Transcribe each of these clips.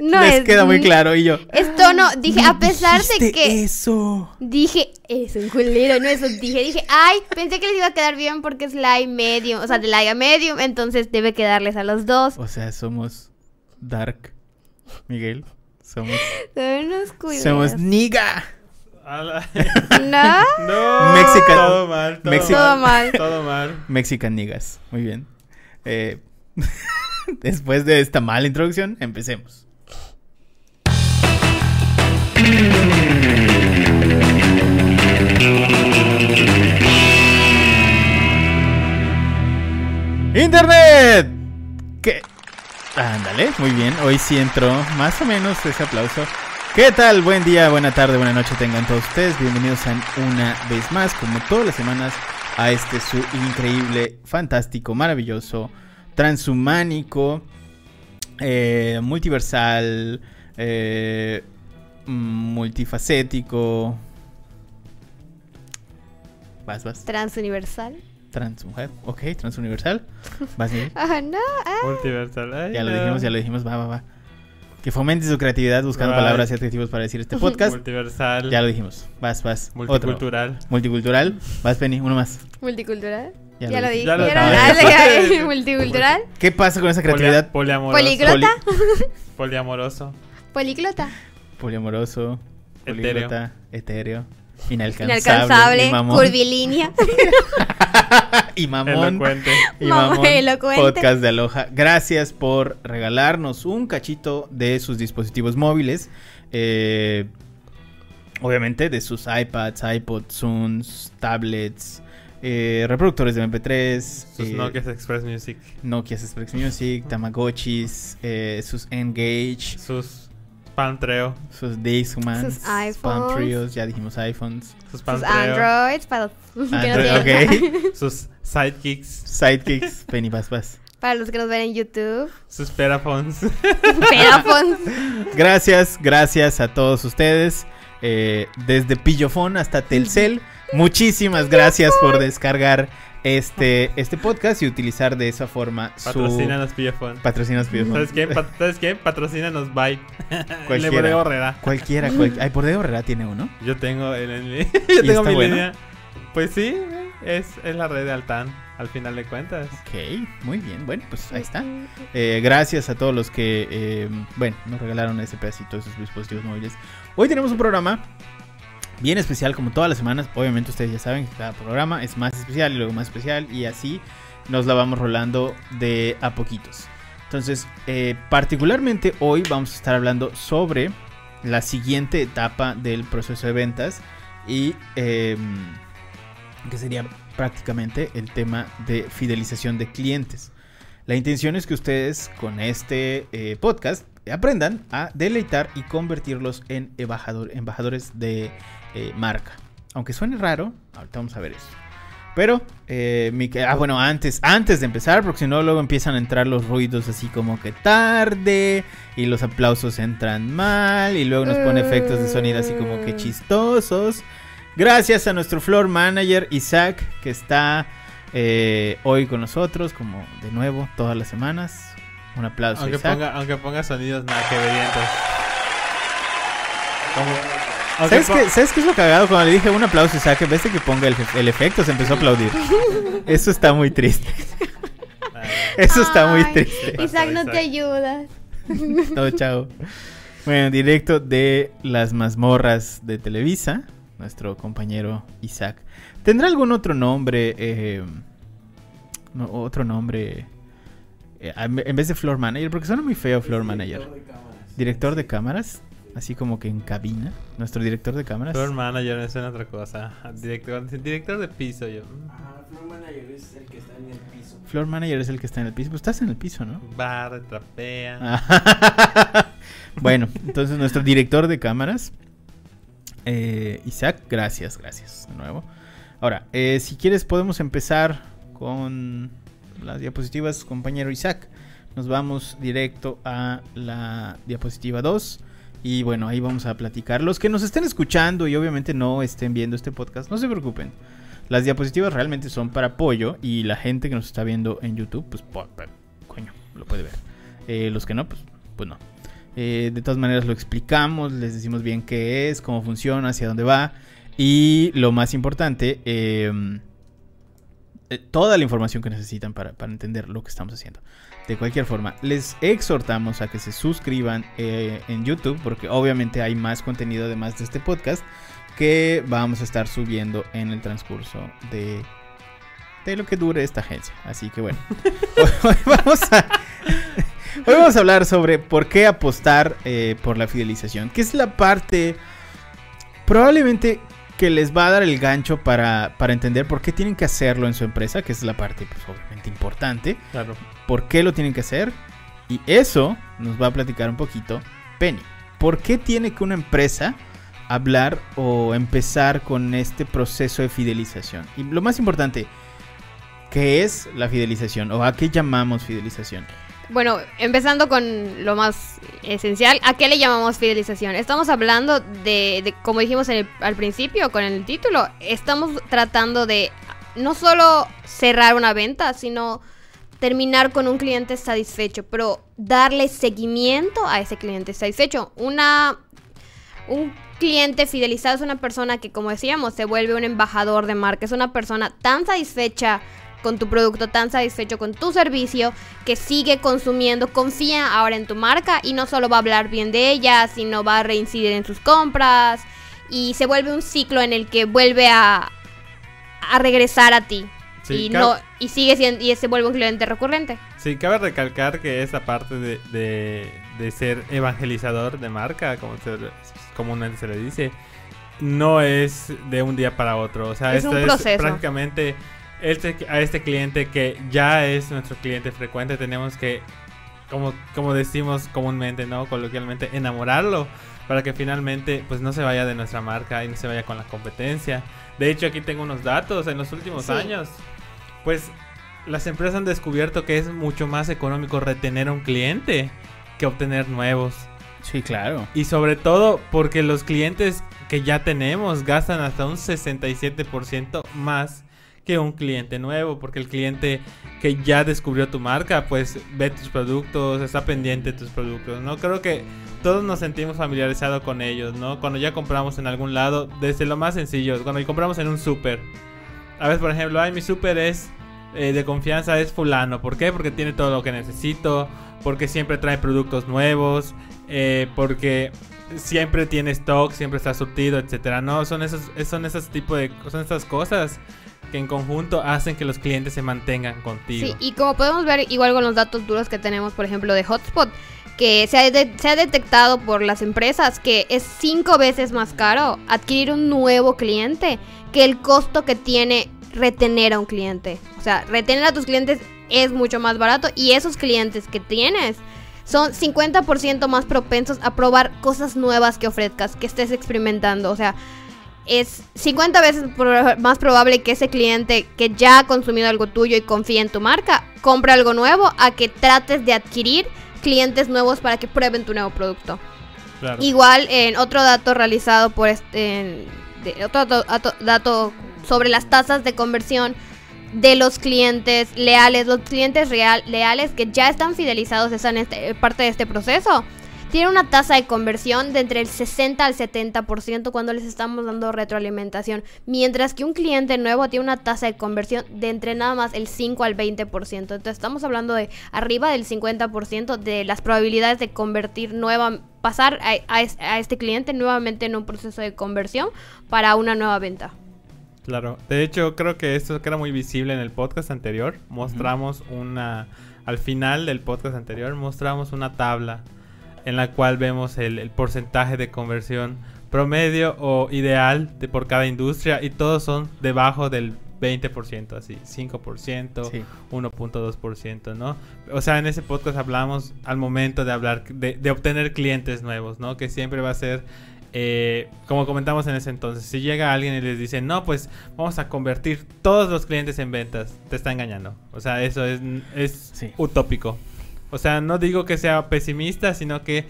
No Les es- queda muy claro y yo. Esto no, dije, a pesar de que. Eso. Dije, es un culero, no eso. Dije, dije, ay, pensé que les iba a quedar bien porque es light medium, o sea, de light a medium, entonces debe quedarles a los dos. O sea, somos dark. Miguel. Somos. Culeros. Somos niga. ¿No? No. Mexican- Todo mal. Todo, Mexi- Todo mal. mal. Todo mal. Mexican niggas. Muy bien. Eh, después de esta mala introducción, empecemos. Internet. ¿Qué? Ándale, muy bien. Hoy sí entró más o menos ese aplauso. ¿Qué tal? Buen día, buena tarde, buena noche tengan todos ustedes. Bienvenidos a una vez más, como todas las semanas, a este su increíble, fantástico, maravilloso, transhumánico, eh, multiversal, eh, multifacético. Vas, vas. Transuniversal. Transmujer. Ok, transuniversal. Vas, Miguel. Ah, no. ah. Multiversal. Ay, Ya lo dijimos, ya lo dijimos, va, va, va. Que fomente su creatividad buscando Right. palabras y adjetivos para decir este podcast. Multiversal. Ya lo dijimos. Vas, vas. Otro. Multicultural. Multicultural. Vas, Penny, uno más. Multicultural. Ya Ya, lo lo dije. dije. Ya lo dije. Multicultural. ¿Qué pasa con esa creatividad? poliamoroso. Poliglota. Poliamoroso. Políglota. Poliamoroso, políglota, etéreo, inalcanzable, Inalcanzable. y mamón. Curvilínea. y mamón. Elocuente. Y Mamón mamón. elocuente. Podcast de Aloha. Gracias por regalarnos un cachito de sus dispositivos móviles. Eh, obviamente de sus iPads, iPods, Zuns, tablets, eh, reproductores de MP3, Sus eh, Nokia Express Music. Nokia Express Music, Tamagotchis, eh, sus Engage, Sus Pantreo. sus Discmans, Sus iPhones. Ya dijimos iPhones, Sus. Androids para los, que nos Android, ven- ok, Sus Sidekicks. Sidekicks, Bas. para los que nos ven en YouTube. Sus Peraphones. Pedafon. Gracias, gracias a todos ustedes. eh, desde Pillofón hasta Telcel. Muchísimas gracias por descargar este, este podcast y utilizar de esa forma su Patrocínanos Pillafón. patrocinas Pillofón. ¿Sabes qué? Pa- ¿Sabes qué? Patrocínanos Bye. Cualquiera. Bodega Horrera. Cualquiera, cual- ay, por Herrera tiene uno. Yo tengo el, el- ¿Y yo tengo mi bueno? línea. Pues sí, es, es la red de Altan, al final de cuentas. Ok, muy bien. Bueno, pues ahí está. Eh, gracias a todos los que, eh, bueno, nos regalaron ese pedacito de sus dispositivos móviles. Hoy tenemos un programa bien especial, como todas las semanas. Obviamente ustedes ya saben que cada programa es más especial y luego más especial y así nos la vamos rolando de a poquitos. Entonces, eh, particularmente hoy vamos a estar hablando sobre la siguiente etapa del proceso de ventas y eh, que sería prácticamente el tema de fidelización de clientes. La intención es que ustedes con este eh, podcast aprendan a deleitar y convertirlos en embajador- embajadores de eh, marca. Aunque suene raro, ahorita vamos a ver eso. Pero, eh, mi ah, bueno, antes, antes de empezar, porque si no, luego empiezan a entrar los ruidos así como que tarde, y los aplausos entran mal, y luego nos pone efectos de sonido así como que chistosos. Gracias a nuestro floor manager Isaac, que está eh, hoy con nosotros, como de nuevo, todas las semanas. Un aplauso, Aunque Isaac. ponga, aunque ponga sonidos nada que verientos. ¿Sabes qué, ¿Sabes qué es lo cagado? Cuando le dije un aplauso a Isaac, en vez de que ponga el, el efecto, se empezó a aplaudir. Eso está muy triste. Eso está muy Ay, triste. Isaac, no Isaac. te ayudas. No, chao. Bueno, directo de las mazmorras de Televisa, nuestro compañero Isaac. ¿Tendrá algún otro nombre? eh, otro nombre. Eh, en vez de floor manager, porque suena muy feo floor manager. Director de cámaras, así como que en cabina. Nuestro director de cámaras. Floor manager suena otra cosa. Director, director de piso yo. Ajá, floor manager es el que está en el piso. Floor manager es el que está en el piso. Pues estás en el piso, ¿no? Bar, trapea. Ah. bueno, entonces nuestro director de cámaras, eh, Isaac, gracias, gracias de nuevo. Ahora, eh, si quieres podemos empezar con las diapositivas, compañero Isaac. Nos vamos directo a la diapositiva 2. Y bueno, ahí vamos a platicar. Los que nos estén escuchando y obviamente no estén viendo este podcast, no se preocupen. Las diapositivas realmente son para apoyo y la gente que nos está viendo en YouTube, pues, coño, lo puede ver. Eh, los que no, pues, pues no. Eh, de todas maneras lo explicamos, les decimos bien qué es, cómo funciona, hacia dónde va. Y lo más importante, eh, eh, toda la información que necesitan para, para entender lo que estamos haciendo. De cualquier forma, les exhortamos a que se suscriban eh, en YouTube, porque obviamente hay más contenido además de este podcast que vamos a estar subiendo en el transcurso de, de lo que dure esta agencia. Así que bueno, hoy, hoy vamos a... Hoy vamos a hablar sobre por qué apostar eh, por la fidelización, que es la parte probablemente que les va a dar el gancho para, para entender por qué tienen que hacerlo en su empresa, que es la parte pues, obviamente importante, Claro. por qué lo tienen que hacer. Y eso nos va a platicar un poquito Penny. ¿Por qué tiene que una empresa hablar o empezar con este proceso de fidelización? Y lo más importante, ¿qué es la fidelización o a qué llamamos fidelización? Bueno, empezando con lo más esencial, ¿a qué le llamamos fidelización? Estamos hablando de, de, como dijimos al principio con el título, estamos tratando de no solo cerrar una venta, sino terminar con un cliente satisfecho, pero darle seguimiento a ese cliente satisfecho. Una, un cliente fidelizado es una persona que, como decíamos, se vuelve un embajador de marca, es una persona tan satisfecha con tu producto, tan satisfecho con tu servicio, que sigue consumiendo, confía ahora en tu marca y no solo va a hablar bien de ella, sino va a reincidir en sus compras y se vuelve un ciclo en el que vuelve a, a regresar a ti. Sí, y, no, y sigue siendo, y se vuelve un cliente recurrente. Sí, cabe recalcar que esa parte de, de, de ser evangelizador de marca, como se, comúnmente se le dice, no es de un día para otro. O sea, Es esto un proceso. prácticamente este, a este cliente que ya es nuestro cliente frecuente, tenemos que, como, como decimos comúnmente, ¿no? Coloquialmente, enamorarlo para que finalmente pues no se vaya de nuestra marca y no se vaya con la competencia. De hecho, aquí tengo unos datos en los últimos Sí. años. Pues las empresas han descubierto que es mucho más económico retener a un cliente que obtener nuevos. Sí, claro. Y sobre todo porque los clientes que ya tenemos gastan hasta un 67% más que un cliente nuevo. Porque el cliente que ya descubrió tu marca, pues ve tus productos, está pendiente de tus productos. No creo que todos nos sentimos familiarizados con ellos, ¿no? Cuando ya compramos en algún lado, desde lo más sencillo, cuando compramos en un súper. A veces, por ejemplo, ay, mi súper es eh, de confianza, es fulano. ¿Por qué? Porque tiene todo lo que necesito, porque siempre trae productos nuevos, eh, porque siempre tiene stock, siempre está surtido, etcétera. No, son esos, son esos de, son estas cosas que en conjunto hacen que los clientes se mantengan contigo. Sí, y como podemos ver, igual con los datos duros que tenemos, por ejemplo, de Hotspot, que se ha, detectado por las empresas que es cinco veces más caro adquirir un nuevo cliente que el costo que tiene retener a un cliente. O sea, retener a tus clientes es mucho más barato y esos clientes que tienes son 50% más propensos a probar cosas nuevas que ofrezcas, que estés experimentando. O sea, es 50 veces más probable que ese cliente que ya ha consumido algo tuyo y confía en tu marca, compre algo nuevo a que trates de adquirir clientes nuevos para que prueben tu nuevo producto. Claro. Igual, en otro dato realizado por este, en- de- otro dato, sobre las tasas de conversión de los clientes leales, los clientes real, leales que ya están fidelizados, están este- parte de este proceso, tienen una tasa de conversión de entre el 60 al 70% cuando les estamos dando retroalimentación, mientras que un cliente nuevo tiene una tasa de conversión de entre nada más el 5 al 20%. Entonces estamos hablando de arriba del 50% de las probabilidades de convertir nueva, pasar a, a es- a este cliente nuevamente en un proceso de conversión para una nueva venta. Claro, de hecho creo que esto queda muy visible en el podcast anterior. Mostramos una, al final del podcast anterior, mostramos una tabla en la cual vemos el, el porcentaje de conversión promedio o ideal de por cada industria y todos son debajo del 20%, así, 5%, Sí. 1.2%, ¿no? O sea, en ese podcast hablamos al momento de hablar, de, de obtener clientes nuevos, ¿no? Que siempre va a ser, eh, como comentamos en ese entonces, si llega alguien y les dice, no, pues vamos a convertir todos los clientes en ventas, te está engañando. O sea, eso es, es Sí. utópico. O sea, no digo que sea pesimista, sino que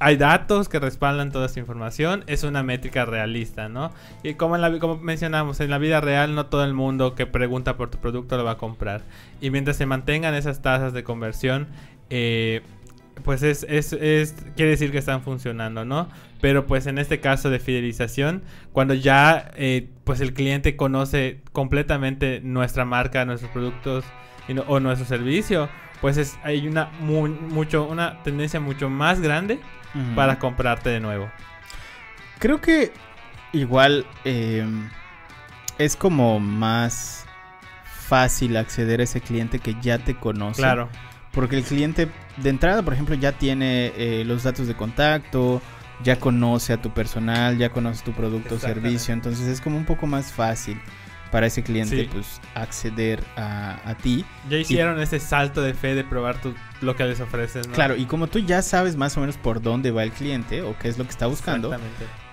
hay datos que respaldan toda esta información. Es una métrica realista, ¿no? Y como, en la, como mencionamos, en la vida real no todo el mundo que pregunta por tu producto lo va a comprar. Y mientras se mantengan esas tasas de conversión, eh, pues es, es, es, quiere decir que están funcionando, ¿no? Pero pues en este caso de fidelización, cuando ya eh, pues el cliente conoce completamente nuestra marca, nuestros productos o nuestro servicio, pues es, hay una, mu- mucho, una tendencia mucho más grande para comprarte de nuevo. Creo que igual eh, es como más fácil acceder a ese cliente que ya te conoce. Claro, Porque el cliente de entrada, por ejemplo, ya tiene eh, los datos de contacto, ya conoce a tu personal, ya conoce tu producto o servicio. Entonces es como un poco más fácil para ese cliente Sí. pues acceder a, a ti. ya hicieron ese salto de fe de probar tu, lo que les ofreces, ¿no? Claro, y como tú ya sabes más o menos por dónde va el cliente o qué es lo que está buscando,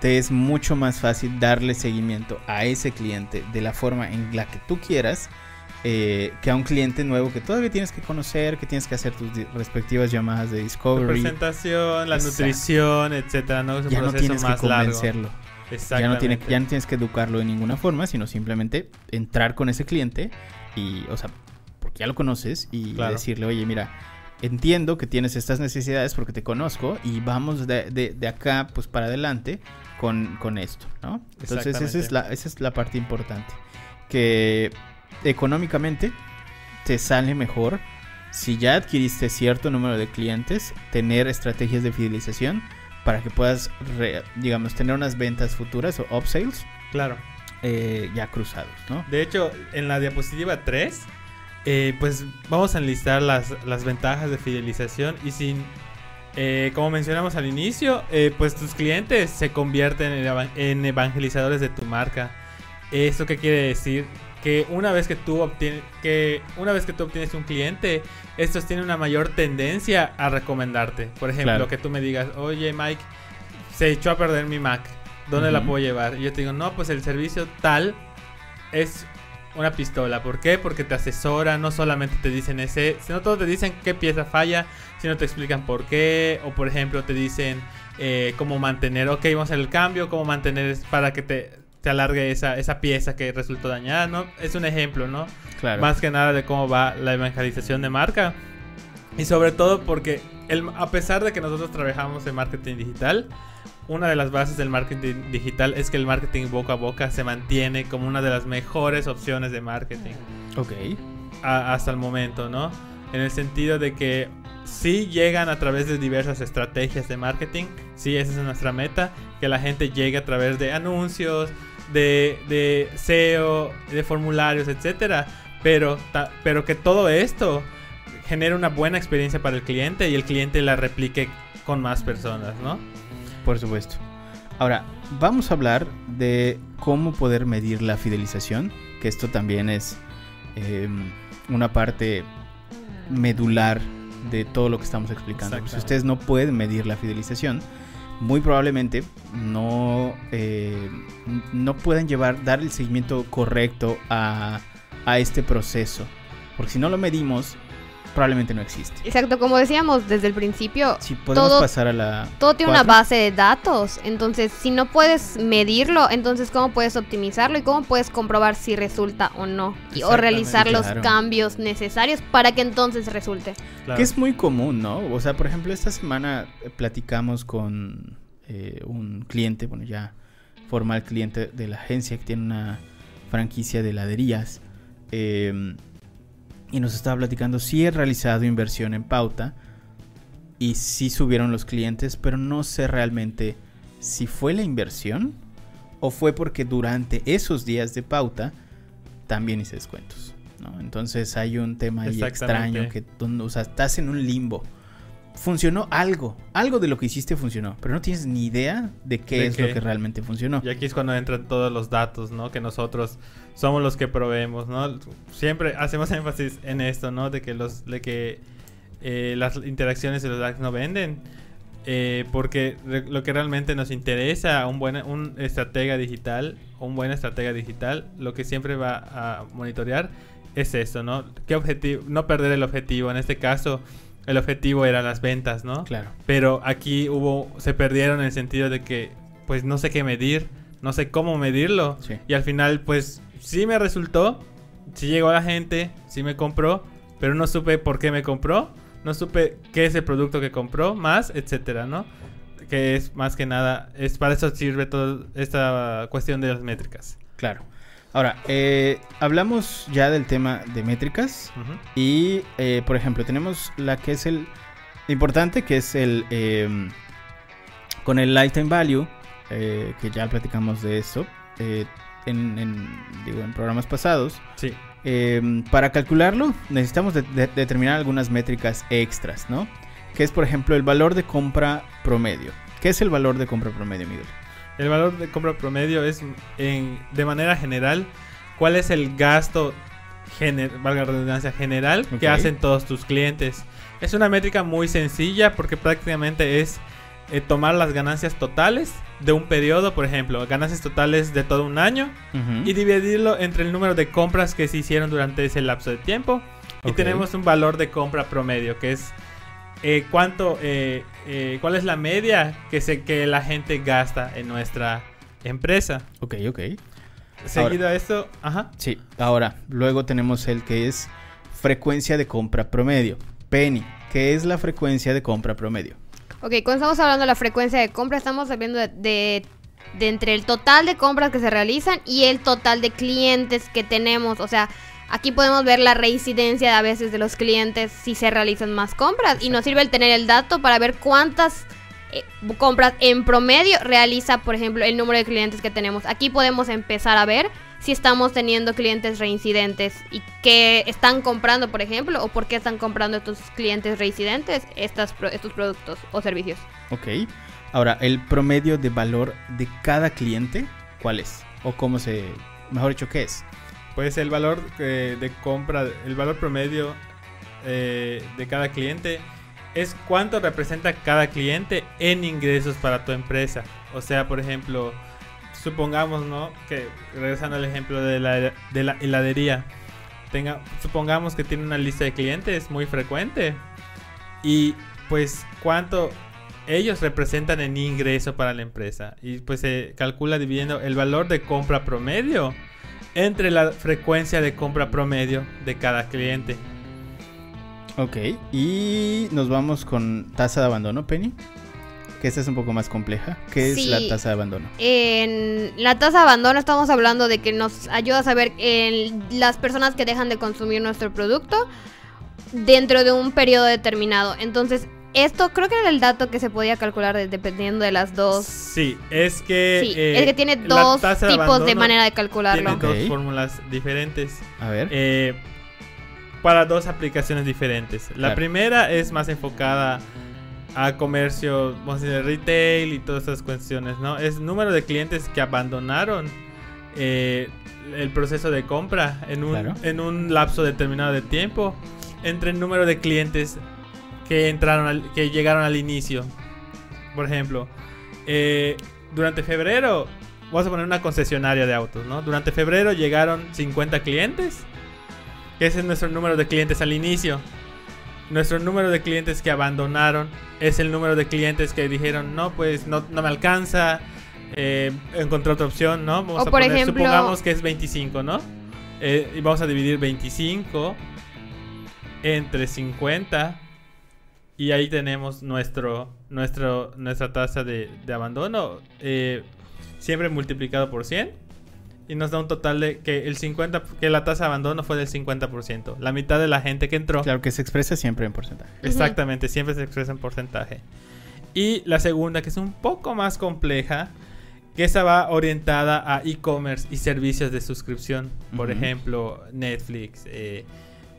te es mucho más fácil darle seguimiento a ese cliente de la forma en la que tú quieras eh, que a un cliente nuevo que todavía tienes que conocer, que tienes que hacer tus respectivas llamadas de discovery. presentación, la Exacto. nutrición, etcétera, ¿no? Es un Ya no tienes que largo. Ya no, tiene, ya no tienes que educarlo de ninguna forma, sino simplemente entrar con ese cliente y, o sea, porque ya lo conoces y Claro. decirle, oye, mira, entiendo que tienes estas necesidades porque te conozco y vamos de, de- de acá, pues para adelante con, con esto, ¿no? Entonces esa es, la, esa es la parte importante. Que económicamente te sale mejor si ya adquiriste cierto número de clientes, tener estrategias de fidelización para que puedas, re- digamos, tener unas ventas futuras o upsales Claro. eh, ya cruzados, ¿no? De hecho, en la diapositiva 3, eh, pues vamos a enlistar las, las ventajas de fidelización y sin, eh, como mencionamos al inicio, eh, pues tus clientes se convierten en, eva- en evangelizadores de tu marca. ¿Esto qué quiere decir? Que una vez que tú obtienes, que una vez que tú obtienes un cliente, estos tienen una mayor tendencia a recomendarte. Por ejemplo, Claro. que tú me digas, oye Mike, se echó a perder mi Mac. ¿Dónde la puedo llevar? Y yo te digo, no, pues el servicio tal es una pistola. ¿Por qué? Porque te asesora, no solamente te dicen ese, sino todos te dicen qué pieza falla, sino te explican por qué, o por ejemplo te dicen eh, cómo mantener, ok, vamos a hacer el cambio, cómo mantener para que te, te alargue esa, esa pieza que resultó dañada, ¿no? Es un ejemplo, ¿no? Claro. Más que nada de cómo va la evangelización de marca. Y sobre todo porque el, a pesar de que nosotros trabajamos en marketing digital, una de las bases del marketing digital es que el marketing boca a boca se mantiene como una de las mejores opciones de marketing Ok. a- hasta el momento, ¿no? En el sentido de que sí llegan a través de diversas estrategias de marketing, sí, esa es nuestra meta, que la gente llegue a través de anuncios, de, de SEO, de formularios, etcétera, pero, ta- pero que todo esto genere una buena experiencia para el cliente y el cliente la replique con más personas, ¿no? Por supuesto. Ahora, vamos a hablar de cómo poder medir la fidelización, que esto también es eh, una parte medular de todo lo que estamos explicando. Si ustedes no pueden medir la fidelización, muy probablemente no, eh, no puedan llevar, dar el seguimiento correcto a, a este proceso. Porque si no lo medimos, probablemente no existe. Exacto, como decíamos desde el principio, Si podemos Todo- pasar a la... todo tiene una base de datos. Entonces, si no puedes medirlo, entonces ¿cómo puedes optimizarlo y cómo puedes comprobar si resulta o no? Y- o realizar los cambios necesarios para que entonces resulte. Claro. Que es muy común, ¿no? O sea, por ejemplo, esta semana eh, platicamos con eh, un cliente, bueno, ya formal cliente de la agencia que tiene una franquicia de heladerías. eh, y nos estaba platicando si he realizado inversión en pauta y si subieron los clientes, pero no sé realmente si fue la inversión o fue porque durante esos días de pauta también hice descuentos. ¿no? Entonces hay un tema ahí extraño que o sea, estás en un limbo. Funcionó algo, algo de lo que hiciste funcionó, pero no tienes ni idea de qué ¿De es qué? lo que realmente funcionó. Y aquí es cuando entran todos los datos, ¿no? Que nosotros somos los que proveemos, ¿no? Siempre hacemos énfasis en esto, ¿no? De que los, de que eh, las interacciones de los DAX no venden. eh, porque lo que realmente nos interesa a un buen un estratega digital, un buen estratega digital, lo que siempre va a monitorear es esto, ¿no? ¿Qué objetivo? No perder el objetivo. En este caso, el objetivo era las ventas, ¿no? Claro. Pero aquí hubo, se perdieron en el sentido de que, pues no sé qué medir, no sé cómo medirlo. Sí. Y al final, pues sí me resultó, sí llegó la gente, sí me compró, pero no supe por qué me compró, no supe qué es el producto que compró, más, etcétera, ¿no? Que es más que nada, es para eso sirve toda esta cuestión de las métricas. Claro. Ahora, eh, hablamos ya del tema de métricas y, eh, por ejemplo, tenemos la que es el importante, que es el eh, con el lifetime value, eh, que ya platicamos de eso eh, en, en, digo, en programas pasados. Sí. Eh, para calcularlo necesitamos de- de- determinar algunas métricas extras, ¿no? Que es, por ejemplo, el valor de compra promedio. ¿Qué es el valor de compra promedio, Miguel? El valor de compra promedio es, en, de manera general, cuál es el gasto, gener- valga la redundancia, general que hacen todos tus clientes. Es una métrica muy sencilla porque prácticamente es eh, tomar las ganancias totales de un periodo, por ejemplo, ganancias totales de todo un año y dividirlo entre el número de compras que se hicieron durante ese lapso de tiempo. Y tenemos un valor de compra promedio, que es eh, cuánto, eh, eh, cuál es la media que, se, que la gente gasta en nuestra empresa. Ok, ok. Seguido a esto, ajá. Sí, ahora, luego tenemos el que es frecuencia de compra promedio. Penny, ¿qué es la frecuencia de compra promedio? Ok, cuando estamos hablando de la frecuencia de compra, estamos hablando de, de- de entre el total de compras que se realizan y el total de clientes que tenemos. O sea, aquí podemos ver la reincidencia a veces de los clientes si se realizan más compras. Y nos sirve el tener el dato para ver cuántas eh, compras en promedio realiza, por ejemplo, el número de clientes que tenemos. Aquí podemos empezar a ver si estamos teniendo clientes reincidentes y que están comprando, por ejemplo, o por qué están comprando estos clientes reincidentes estas estos productos o servicios. Ok. Ahora, el promedio de valor de cada cliente, ¿cuál es? O cómo se, mejor dicho, ¿qué es? Pues el valor eh, de compra, el valor promedio eh, de cada cliente es cuánto representa cada cliente en ingresos para tu empresa. O sea, por ejemplo, supongamos, ¿no? Que regresando al ejemplo de la, de la heladería, tenga, supongamos que tiene una lista de clientes muy frecuente y pues cuánto ellos representan en ingreso para la empresa y pues se calcula dividiendo el valor de compra promedio entre la frecuencia de compra promedio de cada cliente. Ok. Y nos vamos con tasa de abandono, Penny. Que esta es un poco más compleja. ¿Qué es la tasa de abandono? En la tasa de abandono estamos hablando de que nos ayuda a saber el- las personas que dejan de consumir nuestro producto dentro de un periodo determinado. Entonces, esto creo que era el dato que se podía calcular de- dependiendo de las dos. Sí, es que... Sí, eh, es que tiene dos tipos de manera de Tiene calcularlo. Ok. dos fórmulas diferentes. A ver. eh, para dos aplicaciones diferentes. La Claro. primera es más enfocada a comercio, vamos a decir, retail y todas esas cuestiones, ¿no? Es número de clientes que abandonaron eh, el proceso de compra en un, Claro. en un lapso determinado de tiempo entre el número de clientes que entraron al- que llegaron al inicio. Por ejemplo, eh, durante febrero, vamos a poner una concesionaria de autos, ¿no? Durante febrero llegaron 50 clientes. que Ese es nuestro número de clientes al inicio. Nuestro número de clientes que abandonaron es el número de clientes que dijeron, no, pues no, no me alcanza, eh, encontré otra opción, ¿no? Vamos O por ejemplo- supongamos que es 25, ¿no? Eh, y vamos a dividir 25 entre 50 y ahí tenemos nuestro, nuestro, nuestra tasa de, de abandono eh, siempre multiplicado por 100 y nos da un total de que el 50 que la tasa de abandono fue del 50%, la mitad de la gente que entró. Claro que se expresa siempre en porcentaje. Exactamente, siempre se expresa en porcentaje. Y la segunda, que es un poco más compleja, que esa va orientada a e-commerce y servicios de suscripción. Por Ujú. ejemplo, Netflix, eh,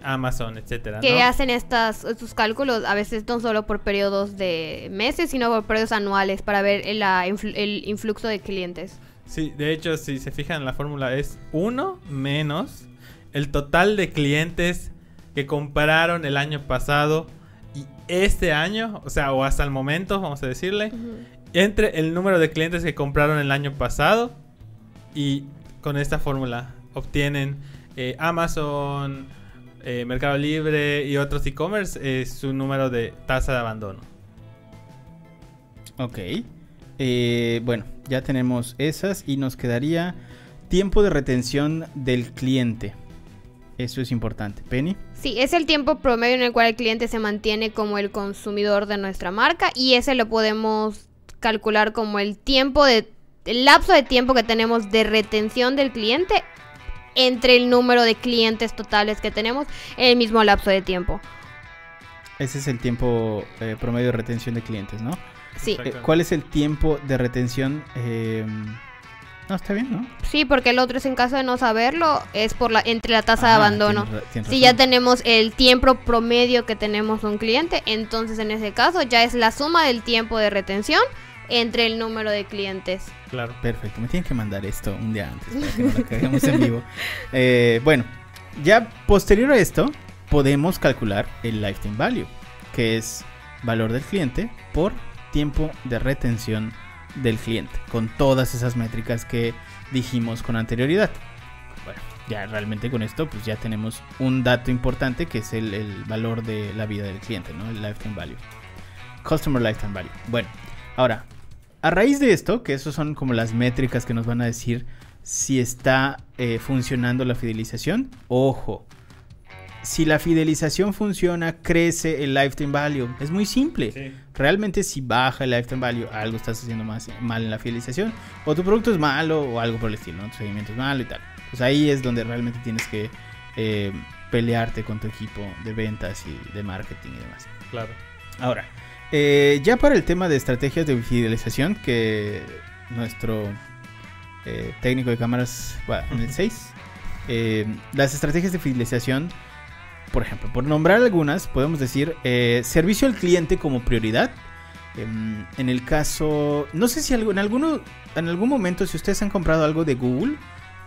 Amazon, etcétera. Que ¿no? hacen estas, estos cálculos a veces no solo por periodos de meses, sino por periodos anuales para ver el, el influxo de clientes. Sí, de hecho, si se fijan, la fórmula es 1 menos el total de clientes que compraron el año pasado y este año, o sea, o hasta el momento, vamos a decirle, entre el número de clientes que compraron el año pasado y con esta fórmula obtienen eh, Amazon, eh, Mercado Libre y otros e-commerce eh, su número de tasa de abandono. Ok. Eh, bueno, ya tenemos esas y nos quedaría tiempo de retención del cliente. Eso es importante. Penny. Sí, es el tiempo promedio en el cual el cliente se mantiene como el consumidor de nuestra marca y ese lo podemos calcular como el tiempo de el lapso de tiempo que tenemos de retención del cliente entre el número de clientes totales que tenemos en el mismo lapso de tiempo. Ese es el tiempo eh, promedio de retención de clientes, ¿no? Sí. Eh, ¿Cuál es el tiempo de retención? Eh, No, está bien, ¿no? sí, porque el otro es en caso de no saberlo, es por la entre la tasa de abandono. Si ya tenemos el tiempo promedio que tenemos un cliente, entonces en ese caso ya es la suma del tiempo de retención entre el número de clientes. Claro. Perfecto, me tienen que mandar esto un día antes para que no lo caguemos en vivo. Eh, bueno, ya posterior a esto, podemos calcular el lifetime value, que es valor del cliente por tiempo de retención del cliente, con todas esas métricas que dijimos con anterioridad. Bueno, ya realmente con esto, pues ya tenemos un dato importante que es el, el valor de la vida del cliente, ¿no? El lifetime value. Customer lifetime value. Bueno, ahora, a raíz de esto, que esos son como las métricas que nos van a decir si está eh, funcionando la fidelización, ojo, si la fidelización funciona, crece el lifetime value. Es muy simple. Realmente si baja el lifetime value, algo estás haciendo más mal en la fidelización, o tu producto es malo, o algo por el estilo, ¿no? tu seguimiento es malo y tal. Pues ahí es donde realmente tienes que eh, pelearte con tu equipo de ventas y de marketing y demás. Claro. Ahora, eh, ya para el tema de estrategias de fidelización, que nuestro eh, técnico de cámaras va en el 6, eh, las estrategias de fidelización, por ejemplo, por nombrar algunas, podemos decir eh, servicio al cliente como prioridad. Em, en el caso, no sé si algo, en, alguno, en algún momento, si ustedes han comprado algo de Google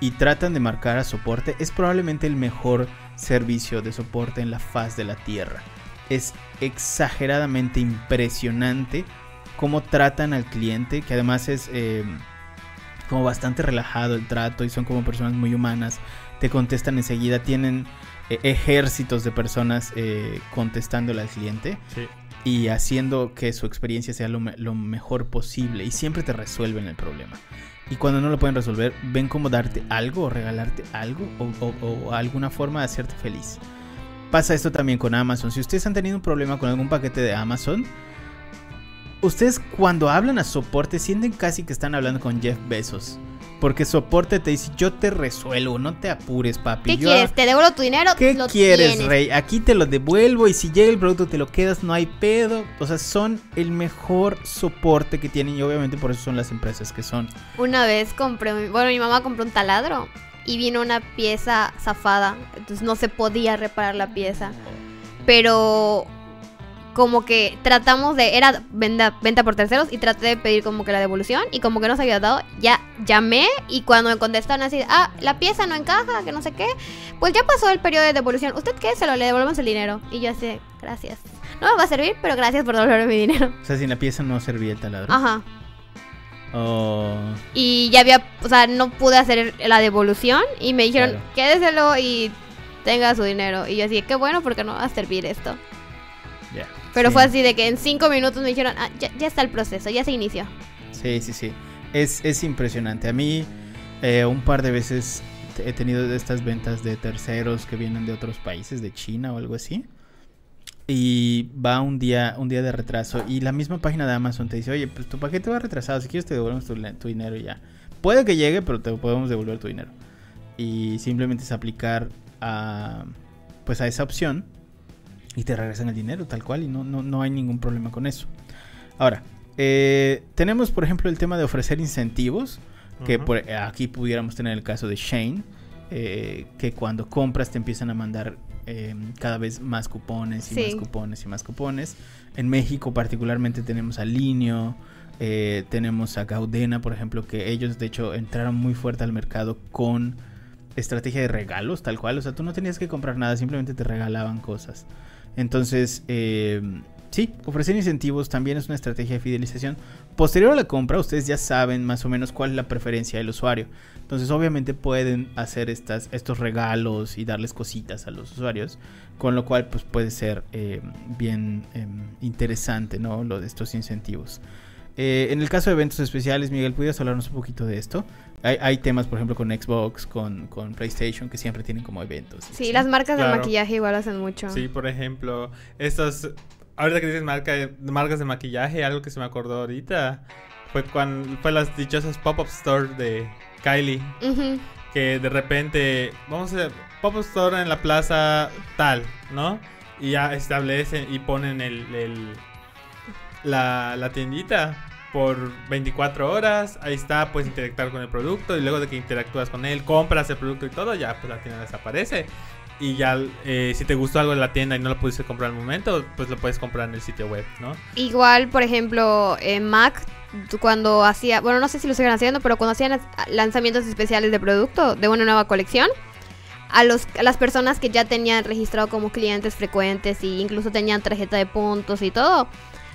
y tratan de marcar a soporte, es probablemente el mejor servicio de soporte en la faz de la Tierra es exageradamente impresionante cómo tratan al cliente, que además es eh, como bastante relajado el trato y son como personas muy humanas, te contestan enseguida, tienen eh, ejércitos de personas eh, contestándole al cliente Sí. y haciendo que su experiencia sea lo, me- lo mejor posible y siempre te resuelven el problema. Y cuando no lo pueden resolver, ven cómo darte algo o regalarte algo o, o- o alguna forma de hacerte feliz. Pasa esto también con Amazon. Si ustedes han tenido un problema con algún paquete de Amazon, ustedes cuando hablan a soporte sienten casi que están hablando con Jeff Bezos. Porque soporte te dice, yo te resuelvo, no te apures, papi. ¿Qué Yo- quieres? ¿Te devuelvo tu dinero? ¿Qué Lo quieres, tienes. Rey? Aquí te lo devuelvo y si llega el producto te lo quedas, no hay pedo. O sea, son el mejor soporte que tienen y obviamente por eso son las empresas que son. Una vez compré, bueno, mi mamá compró un taladro y vino una pieza zafada, entonces no se podía reparar la pieza. Pero como que tratamos de, era venta, venta por terceros y traté de pedir como que la devolución y como que no se había dado, ya llamé y cuando me contestaron así, ah, la pieza no encaja, que no sé qué, pues ya pasó el periodo de devolución, ¿usted qué? Se lo le devolvemos el dinero. Y yo así, gracias. No me va a servir, pero gracias por devolverme mi dinero. O sea, sin la pieza no servía el taladro. Ajá. Oh, Y ya había, o sea, no pude hacer la devolución y me dijeron, Claro. quédeselo y tenga su dinero. Y yo así, qué bueno porque no va a servir esto. Pero Sí. fue así de que en cinco minutos me dijeron, ah, ya, ya está el proceso, ya se inició. Sí, sí, sí. Es, es impresionante. A mí eh, un par de veces he tenido estas ventas de terceros que vienen de otros países, de China o algo así. Y va un día, un día de retraso. Y la misma página de Amazon te dice, oye, pues tu paquete va retrasado. Si quieres te devolvemos tu, tu dinero y ya. Puede que llegue, pero te podemos devolver tu dinero. Y simplemente es aplicar a, pues a esa opción. Y te regresan el dinero tal cual. Y no, no, no hay ningún problema con eso. Ahora, eh, tenemos por ejemplo el tema de ofrecer incentivos. Que por, aquí pudiéramos tener el caso de Shane. eh, que cuando compras te empiezan a mandar eh, cada vez más cupones y Sí. más cupones y más cupones. En México particularmente tenemos a Linio, eh, tenemos a Gaudena, por ejemplo, que ellos de hecho entraron muy fuerte al mercado con estrategia de regalos, tal cual. O sea, tú no tenías que comprar nada, simplemente te regalaban cosas. Entonces, eh, sí, ofrecer incentivos también es una estrategia de fidelización. Posterior a la compra, ustedes ya saben más o menos cuál es la preferencia del usuario. Entonces, obviamente pueden hacer estas, estos regalos y darles cositas a los usuarios, con lo cual pues puede ser eh, bien eh, interesante, ¿no? Lo de estos incentivos. Eh, en el caso de eventos especiales, Miguel, ¿pudieras hablarnos un poquito de esto? Hay, hay temas, por ejemplo, con Xbox, con, con PlayStation, que siempre tienen como eventos. Sí, las marcas Claro. de maquillaje igual hacen mucho. Sí, por ejemplo, estos. Ahorita que dices marca, marcas de maquillaje, algo que se me acordó ahorita fue cuando fue las dichosas pop-up store de Kylie. Que de repente, vamos a pop-up store en la plaza tal, ¿no? Y ya establecen y ponen el, el- la, la tiendita por 24 horas. Ahí está, puedes interactuar con el producto. Y luego de que interactúas con él, compras el producto y todo, ya pues la tienda desaparece. Y ya, eh, si te gustó algo en la tienda y no lo pudiste comprar al momento, pues lo puedes comprar en el sitio web, ¿no? Igual, por ejemplo, en Mac, cuando hacía, bueno, no sé si lo siguen haciendo, pero cuando hacían lanzamientos especiales de producto, de una nueva colección, a, los, a las personas que ya tenían registrado como clientes frecuentes e incluso tenían tarjeta de puntos y todo,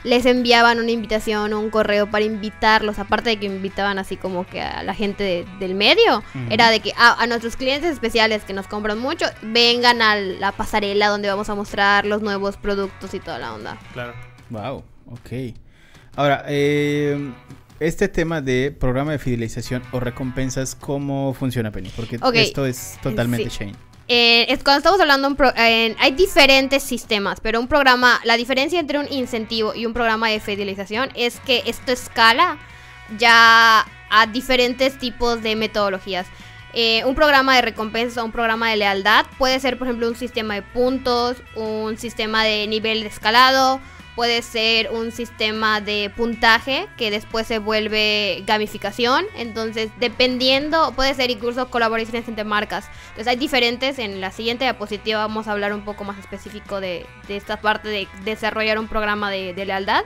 les enviaban una invitación o un correo para invitarlos, aparte de que invitaban así como que a la gente de- del medio, era de que ah, a nuestros clientes especiales que nos compran mucho, vengan a la pasarela donde vamos a mostrar los nuevos productos y toda la onda. Claro. Wow, ok. Ahora, eh, este tema de programa de fidelización o recompensas, ¿cómo funciona, Penny? Porque esto es totalmente sí. Shane. Eh, es cuando estamos hablando, un pro- eh, hay diferentes sistemas, pero un programa, la diferencia entre un incentivo y un programa de fidelización es que esto escala ya a diferentes tipos de metodologías. Eh, un programa de recompensa, un programa de lealtad puede ser, por ejemplo, un sistema de puntos, un sistema de nivel de escalado, puede ser un sistema de puntaje que después se vuelve gamificación. Entonces, dependiendo, puede ser incluso colaboraciones entre marcas. Entonces, hay diferentes. En la siguiente diapositiva vamos a hablar un poco más específico de, esta parte de desarrollar un programa de, de lealtad.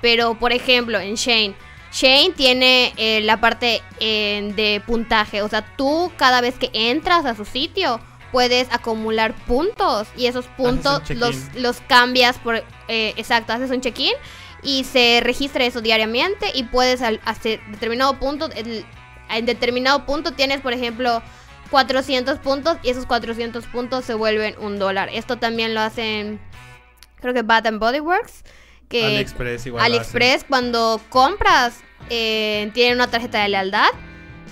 Pero, por ejemplo, en Shane. Shane tiene eh, la parte eh, de puntaje. O sea, tú cada vez que entras a su sitio puedes acumular puntos y esos puntos los, los cambias por... eh, exacto, haces un check-in y se registra eso diariamente y puedes hacer determinado punto... el- en determinado punto tienes, por ejemplo, 400 puntos y esos 400 puntos se vuelven un dólar. Esto también lo hacen, creo que Bath and Body Works. Que AliExpress igual. AliExpress cuando compras eh, tiene una tarjeta de lealtad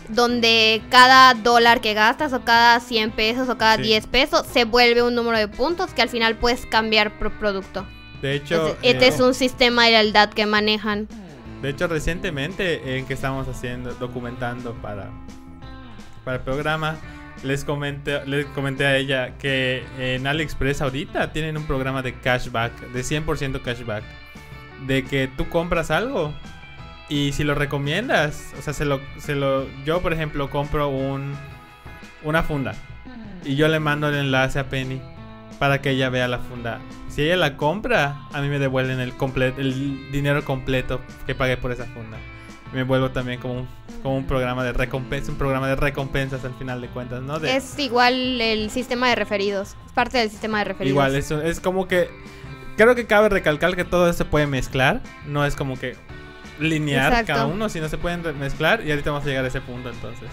donde cada dólar que gastas o cada 100 pesos o cada Sí. 10 pesos se vuelve un número de puntos que al final puedes cambiar por producto. De hecho, Entonces, este eh, es un sistema de lealtad que manejan. De hecho, recientemente en que estamos haciendo, documentando para, para el programa, les comenté, les comenté a ella que en AliExpress ahorita tienen un programa de cashback, de 100% cashback. De que tú compras algo y si lo recomiendas, o sea, se lo, se lo, yo por ejemplo compro un, una funda y yo le mando el enlace a Penny para que ella vea la funda. Si ella la compra, a mí me devuelven el, el dinero completo que pagué por esa funda. Me vuelvo también como un, como un programa de recompensa, un programa de recompensas al final de cuentas, ¿no? De- Es igual el sistema de referidos. Es parte del sistema de referidos. igual, eso es como que creo que cabe recalcar que todo eso se puede mezclar, no es como que lineal Exacto. cada uno, sino se pueden mezclar y ahorita vamos a llegar a ese punto entonces.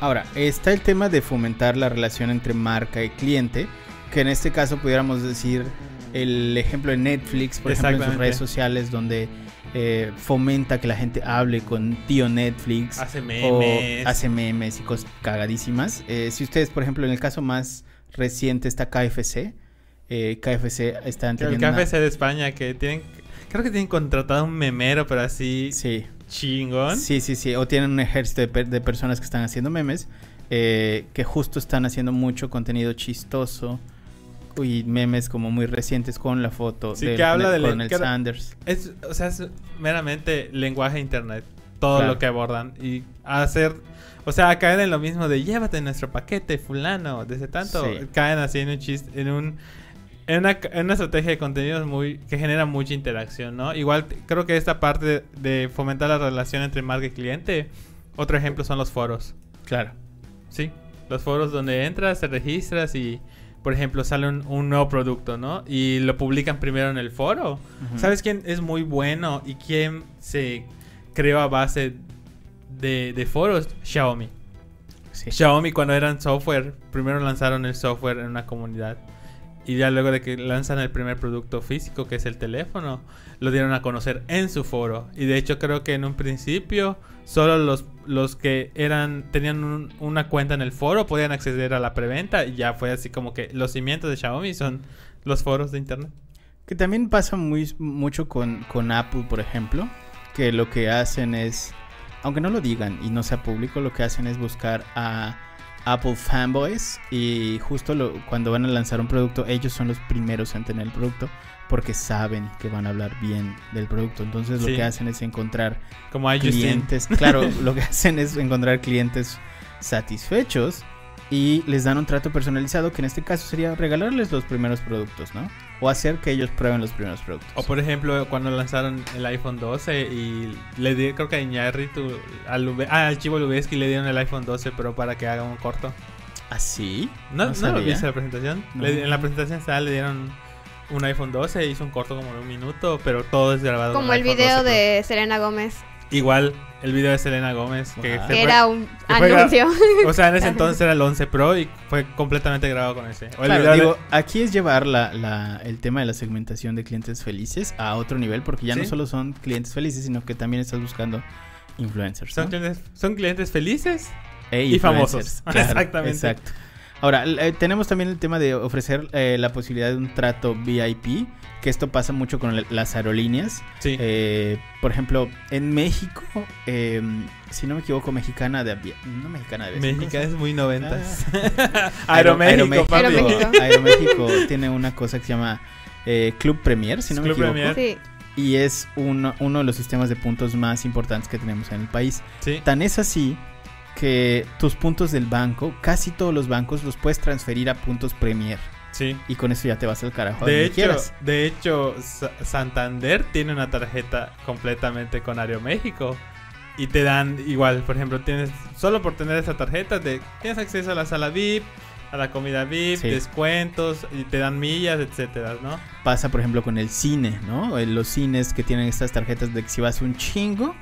Ahora, está el tema de fomentar la relación entre marca y cliente, que en este caso pudiéramos decir el ejemplo de Netflix, por ejemplo, en sus redes sociales, donde eh, fomenta que la gente hable con tío Netflix. Hace o memes. hace memes y cosas cagadísimas. Eh, si ustedes, por ejemplo, en el caso más reciente está KFC, eh, KFC está el teniendo una- KFC de España que tienen creo que tienen contratado un memero pero así Sí, chingón. sí, sí, sí. O tienen un ejército de, per- de personas que están haciendo memes, eh, que justo están haciendo mucho contenido chistoso y memes como muy recientes con la foto Sí, del que habla del- coronel que- Sanders. Es, o sea, es meramente lenguaje internet. Todo Claro. lo que abordan. Y hacer. O sea, caer en lo mismo de llévate nuestro paquete, fulano. Desde tanto. Sí. Caen así en un chiste. En un. En una, en una estrategia de contenidos muy que genera mucha interacción, ¿no? Igual creo que esta parte de fomentar la relación entre marca y cliente, otro ejemplo son los foros. Claro. Sí, los foros donde entras, te registras y, por ejemplo, sale un, un nuevo producto, ¿no? Y lo publican primero en el foro. ¿Sabes quién es muy bueno y quién se creó a base de, de foros? Xiaomi. Sí. Xiaomi cuando eran software, primero lanzaron el software en una comunidad. Y ya luego de que lanzan el primer producto físico, que es el teléfono, lo dieron a conocer en su foro. Y de hecho creo que en un principio solo los, los que eran tenían un- una cuenta en el foro podían acceder a la preventa. Y ya fue así como que los cimientos de Xiaomi son los foros de internet. Que también pasa muy, mucho con, con Apple, por ejemplo, que lo que hacen es, aunque no lo digan y no sea público, lo que hacen es buscar a Apple fanboys y justo lo- cuando van a lanzar un producto, ellos son los primeros en tener el producto porque saben que van a hablar bien del producto. Entonces lo Sí. que hacen es encontrar Como clientes, claro, lo que hacen es encontrar clientes satisfechos y les dan un trato personalizado, que en este caso sería regalarles los primeros productos, ¿no? O hacer que ellos prueben los primeros productos. O por ejemplo, cuando lanzaron el iPhone 12 y le di, creo que a Iñárritu, al, Ube- ah, al Chivo Lubeski le dieron el iPhone 12, pero para que haga un corto. ¿Así? ¿No, No ¿no, sabía. lo viste la presentación? No. Le- en la presentación tal le dieron un iPhone 12, hizo un corto como de un minuto, pero todo es grabado con Como el iPhone video 12 Pro. de Selena Gómez, Igual, el video de Selena Gómez, que, se era un que fue gra- anuncio. O sea, en ese entonces era el 11 Pro y fue completamente grabado con ese. O el Claro, video de- digo, aquí es llevar la, la- el tema de la segmentación de clientes felices a otro nivel, porque ya no solo son clientes felices, sino que también estás buscando influencers. son, clientes, son clientes felices E y famosos. claro, Exactamente. Exacto. Ahora, eh, tenemos también el tema de ofrecer eh, la posibilidad de un trato VIP, que esto pasa mucho con las aerolíneas. Sí. Eh, por ejemplo, en México, eh, si no me equivoco, mexicana de aviación. No mexicana de. México es muy noventas. Aero- Aeroméxico, papi. Aeroméxico. Aeroméxico tiene una cosa que se llama eh, Club Premier, si no Club me equivoco. Premier. Sí. Y es uno, uno de los sistemas de puntos más importantes que tenemos en el país. Sí. Tan es así que tus puntos del banco, casi todos los bancos los puedes transferir a puntos Premier. Sí. Y con eso ya te vas al carajo. De hecho, quieras. de hecho, Sa- Santander tiene una tarjeta completamente con Aeroméxico. Y te dan igual, por ejemplo, tienes solo por tener esa tarjeta, te, tienes acceso a la sala VIP, a la comida VIP, Sí. descuentos, y te dan millas, etcétera, ¿no? Pasa, por ejemplo, con el cine, ¿no? Eh, Los cines que tienen estas tarjetas de que si vas un chingo,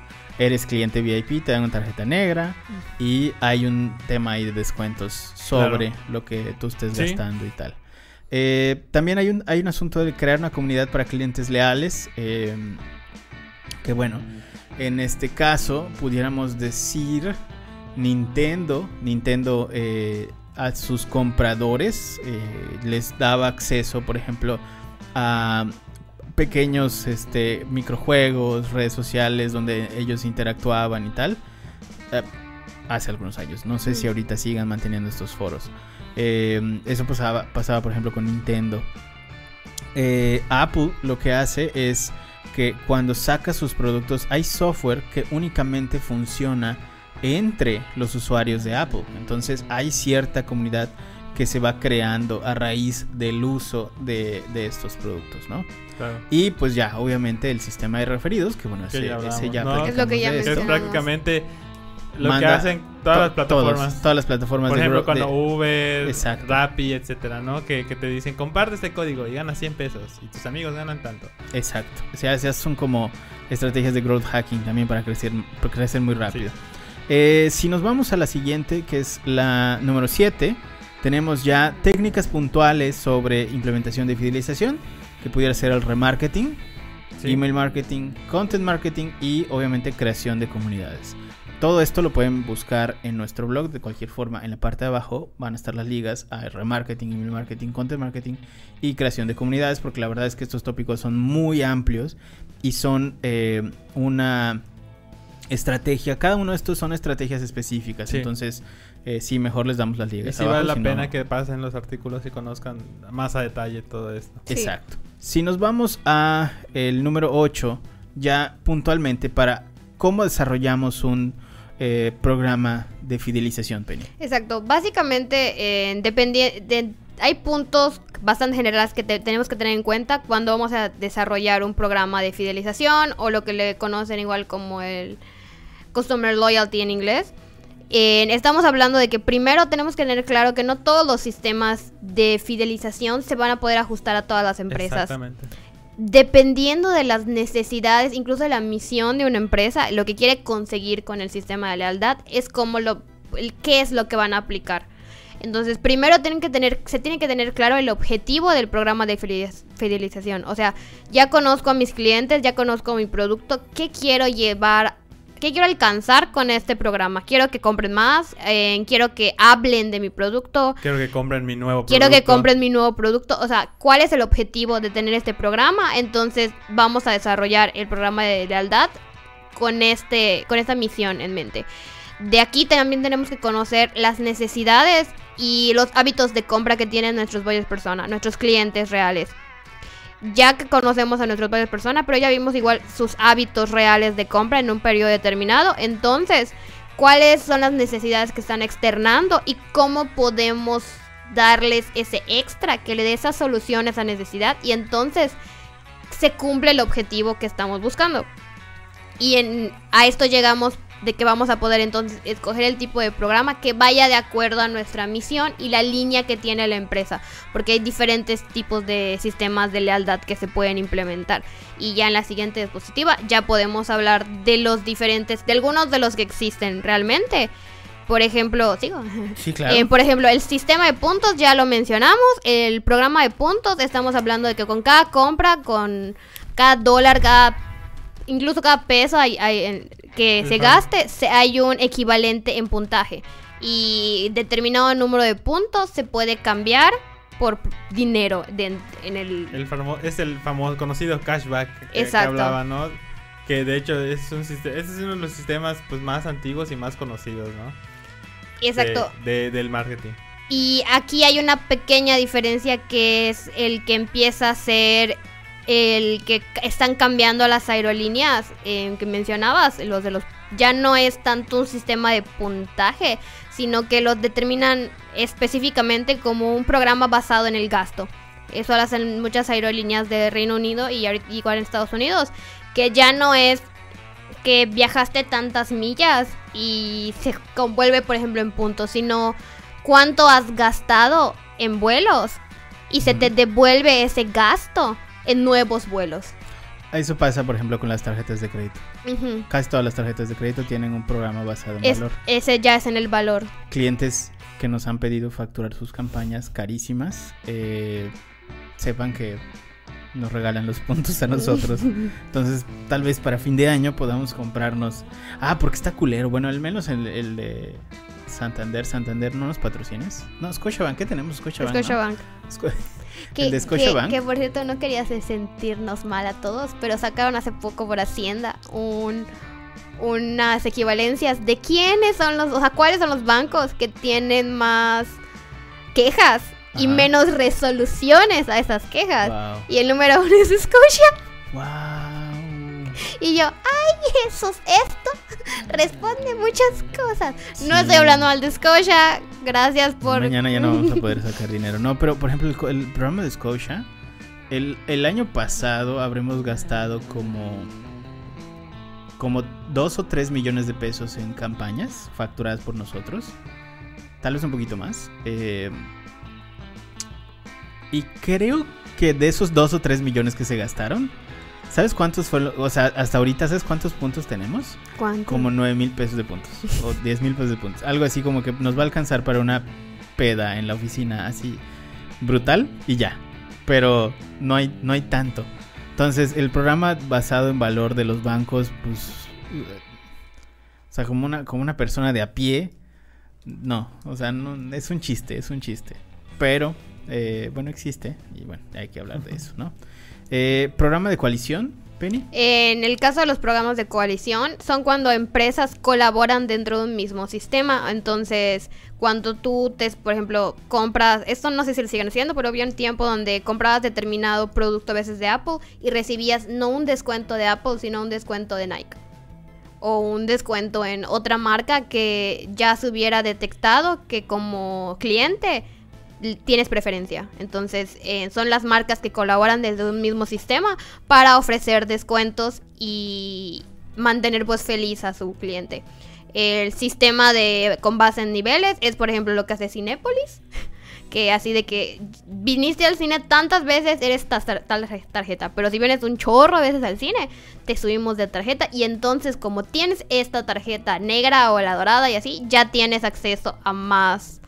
eres cliente VIP, te dan una tarjeta negra y hay un tema ahí de descuentos sobre lo que tú estés Sí. gastando y tal. Eh, también hay un, hay un asunto de crear una comunidad para clientes leales. eh, que bueno, en este caso pudiéramos decir Nintendo. Nintendo eh, a sus compradores les daba acceso, por ejemplo, a pequeños este, microjuegos, redes sociales donde ellos interactuaban y tal. Eh, hace algunos años. No sé si Mm. ahorita sigan manteniendo estos foros. Eh, eso pasaba, pasaba, por ejemplo, con Nintendo. Eh, Apple lo que hace es que cuando saca sus productos hay software que únicamente funciona entre los usuarios de Apple. Entonces hay cierta comunidad que se va creando a raíz del uso de, de estos productos, ¿no? Claro. Y pues ya, obviamente el sistema de referidos, que bueno, Que ese, ya ese ya ¿no? Es lo que ya de es prácticamente lo que hacen todas las plataformas. todos- todas las plataformas Por de ejemplo, gro- cuando de- Uber, Exacto. Rappi, etcétera, ¿no? Que, que te dicen, comparte este código y ganas 100 pesos y tus amigos ganan tanto. Exacto. O sea, esas son como estrategias de growth hacking también para crecer, para crecer muy rápido. Eh, si nos vamos a la siguiente, que es la número 7, tenemos ya técnicas puntuales sobre implementación de fidelización, que pudiera ser el remarketing, Sí. email marketing, content marketing y obviamente creación de comunidades. Todo esto lo pueden buscar en nuestro blog de cualquier forma. En la parte de abajo van a estar las ligas a remarketing, email marketing, content marketing y creación de comunidades, porque la verdad es que estos tópicos son muy amplios y son eh, una estrategia. Cada uno de estos son estrategias específicas. Sí. Entonces, eh, sí, mejor les damos las Y ligas. sí abajo, vale la si no- pena que pasen los artículos y conozcan más a detalle todo esto. Sí. Exacto. Si nos vamos a el número 8, ya puntualmente para cómo desarrollamos un eh, programa de fidelización, Penny. Exacto. Básicamente, eh, de- hay puntos bastante generales que te- tenemos que tener en cuenta cuando vamos a desarrollar un programa de fidelización o lo que le conocen igual como el Customer Loyalty en inglés. Eh, estamos hablando de que primero tenemos que tener claro que no todos los sistemas de fidelización se van a poder ajustar a todas las empresas. Exactamente. Dependiendo de las necesidades, incluso de la misión de una empresa, lo que quiere conseguir con el sistema de lealtad es como lo, el- qué es lo que van a aplicar. Entonces, primero tienen que tener, se tiene que tener claro el objetivo del programa de fideliz- fidelización. O sea, ya conozco a mis clientes, ya conozco mi producto, ¿qué quiero llevar? ¿Qué quiero alcanzar con este programa? Quiero que compren más, eh, quiero que hablen de mi producto, Quiero que compren mi nuevo quiero que producto. compren mi nuevo producto. O sea, ¿cuál es el objetivo de tener este programa? Entonces vamos a desarrollar el programa de lealtad con, este, con esta misión en mente. De aquí también tenemos que conocer las necesidades y los hábitos de compra que tienen nuestros buyers persona, nuestros clientes reales. Ya que conocemos a nuestros buyers persona, pero ya vimos igual sus hábitos reales de compra en un periodo determinado. Entonces, ¿cuáles son las necesidades que están externando y cómo podemos darles ese extra que le dé esa solución a esa necesidad? Y entonces se cumple el objetivo que estamos buscando. Y en, a esto llegamos de que vamos a poder entonces escoger el tipo de programa que vaya de acuerdo a nuestra misión y la línea que tiene la empresa, porque hay diferentes tipos de sistemas de lealtad que se pueden implementar. Y ya en la siguiente diapositiva ya podemos hablar de los diferentes, de algunos de los que existen realmente. Por ejemplo, sigo. Sí, claro. Eh, por ejemplo, el sistema de puntos ya lo mencionamos. El programa de puntos, estamos hablando de que con cada compra, con cada dólar, cada incluso cada peso hay, que se gaste, se, hay un equivalente en puntaje. Y determinado número de puntos se puede cambiar por dinero de- en el... El famo- es el famoso conocido cashback que, que Exacto. hablaba, ¿no? Que de hecho es un es uno de los sistemas pues más antiguos y más conocidos, ¿no? Exacto. De, de- del marketing. Y aquí hay una pequeña diferencia que es el que empieza a ser el que están cambiando las aerolíneas eh, que mencionabas, los de los ya no es tanto un sistema de puntaje, sino que los determinan específicamente como un programa basado en el gasto. Eso lo hacen muchas aerolíneas de Reino Unido y igual en Estados Unidos, que ya no es que viajaste tantas millas y se convuelve, por ejemplo, en puntos, sino cuánto has gastado en vuelos y se te devuelve ese gasto en nuevos vuelos. Eso pasa, por ejemplo, con las tarjetas de crédito. Casi todas las tarjetas de crédito tienen un programa basado en Es- valor. ese ya es en el valor. Clientes que nos han pedido facturar sus campañas carísimas, eh, sepan que nos regalan los puntos a nosotros. Entonces, tal vez para fin de año podamos comprarnos. Ah, porque está culero. Bueno, al menos el, el de Santander. Santander no nos patrocines. No, Scotiabank. ¿Qué tenemos? Scotiabank. ¿no? Scotiabank. Sco- Que, El de que, Scotiabank. que, por cierto no quería hacer sentirnos mal a todos, pero sacaron hace poco por Hacienda un unas equivalencias de quiénes son los, o sea, cuáles son los bancos que tienen más quejas y Ajá. menos resoluciones a esas quejas. Wow. Y el número uno es Scotia. Wow. Y yo, ay, eso es esto. Responde muchas cosas. No estoy hablando mal de Scotia. Gracias por. Mañana ya no vamos a poder sacar dinero. No, pero por ejemplo, el, programa de Scotia, el, el año pasado habremos gastado como. como dos o tres millones de pesos en campañas facturadas por nosotros. Tal vez un poquito más. Eh, y creo que de esos dos o tres millones que se gastaron, ¿sabes cuántos fueron? O sea, hasta ahorita, ¿sabes cuántos puntos tenemos? ¿Cuánto? Como 9 mil pesos de puntos. O 10 mil pesos de puntos. Algo así como que nos va a alcanzar para una peda en la oficina así brutal y ya. Pero no hay, no hay tanto. Entonces, el programa basado en valor de los bancos, pues. O sea, como una, como una persona de a pie. No, o sea, no, es un chiste, es un chiste. Pero, eh, bueno, existe. Y bueno, hay que hablar de eso, ¿no? Eh, programa de coalición, Penny. En el caso de los programas de coalición, son cuando empresas colaboran dentro de un mismo sistema. Entonces, cuando tú, te, por ejemplo, compras, esto no sé si lo siguen haciendo, pero había un tiempo donde comprabas determinado producto a veces de Apple y recibías no un descuento de Apple, sino un descuento de Nike. O un descuento en otra marca que ya se hubiera detectado que como cliente tienes preferencia. Entonces, eh, son las marcas que colaboran desde un mismo sistema para ofrecer descuentos y mantener pues feliz a su cliente. El sistema de con base en niveles es por ejemplo lo que hace Cinépolis, que así de que viniste al cine tantas veces eres ta- tal, tar- tarjeta, pero si vienes un chorro de veces al cine, te subimos de tarjeta y entonces como tienes esta tarjeta negra o la dorada y así, ya tienes acceso a más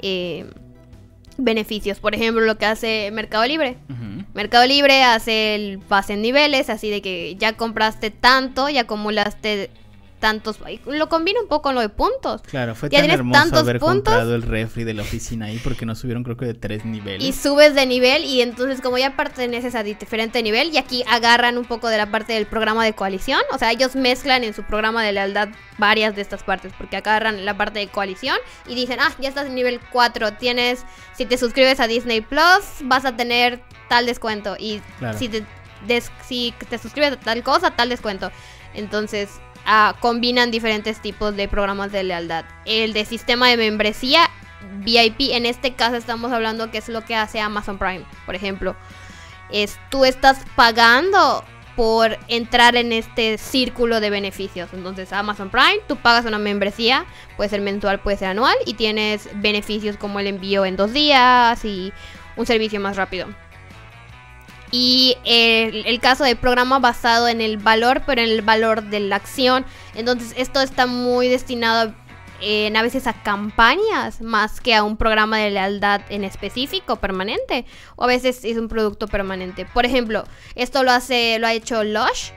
eh, beneficios. Por ejemplo, lo que hace Mercado Libre. Mercado Libre hace el pase en niveles, así de que ya compraste tanto y acumulaste tantos. Lo combina un poco con lo de puntos. Claro, fue Ya tan hermoso haber puntos. comprado el refri de la oficina ahí porque nos subieron creo que de tres niveles. Y subes de nivel y entonces como ya perteneces a diferente nivel y aquí agarran un poco de la parte del programa de coalición, o sea, ellos mezclan en su programa de lealtad varias de estas partes porque agarran la parte de coalición y dicen, ah, ya estás en nivel 4, tienes, si te suscribes a Disney Plus vas a tener tal descuento y Claro. si, te, des- si te suscribes a tal cosa, tal descuento. Entonces... ah, combinan diferentes tipos de programas de lealtad. El de sistema de membresía VIP, en este caso estamos hablando que es lo que hace Amazon Prime, por ejemplo. Es tú estás pagando por entrar en este círculo de beneficios. Entonces, Amazon Prime, tú pagas una membresía, puede ser mensual, puede ser anual, y tienes beneficios como el envío en dos días y un servicio más rápido. Y el, el caso de programa basado en el valor, pero en el valor de la acción. Entonces, esto está muy destinado a veces a campañas más que a un programa de lealtad en específico permanente o a veces es un producto permanente. Por ejemplo, esto lo hace lo ha hecho Lush,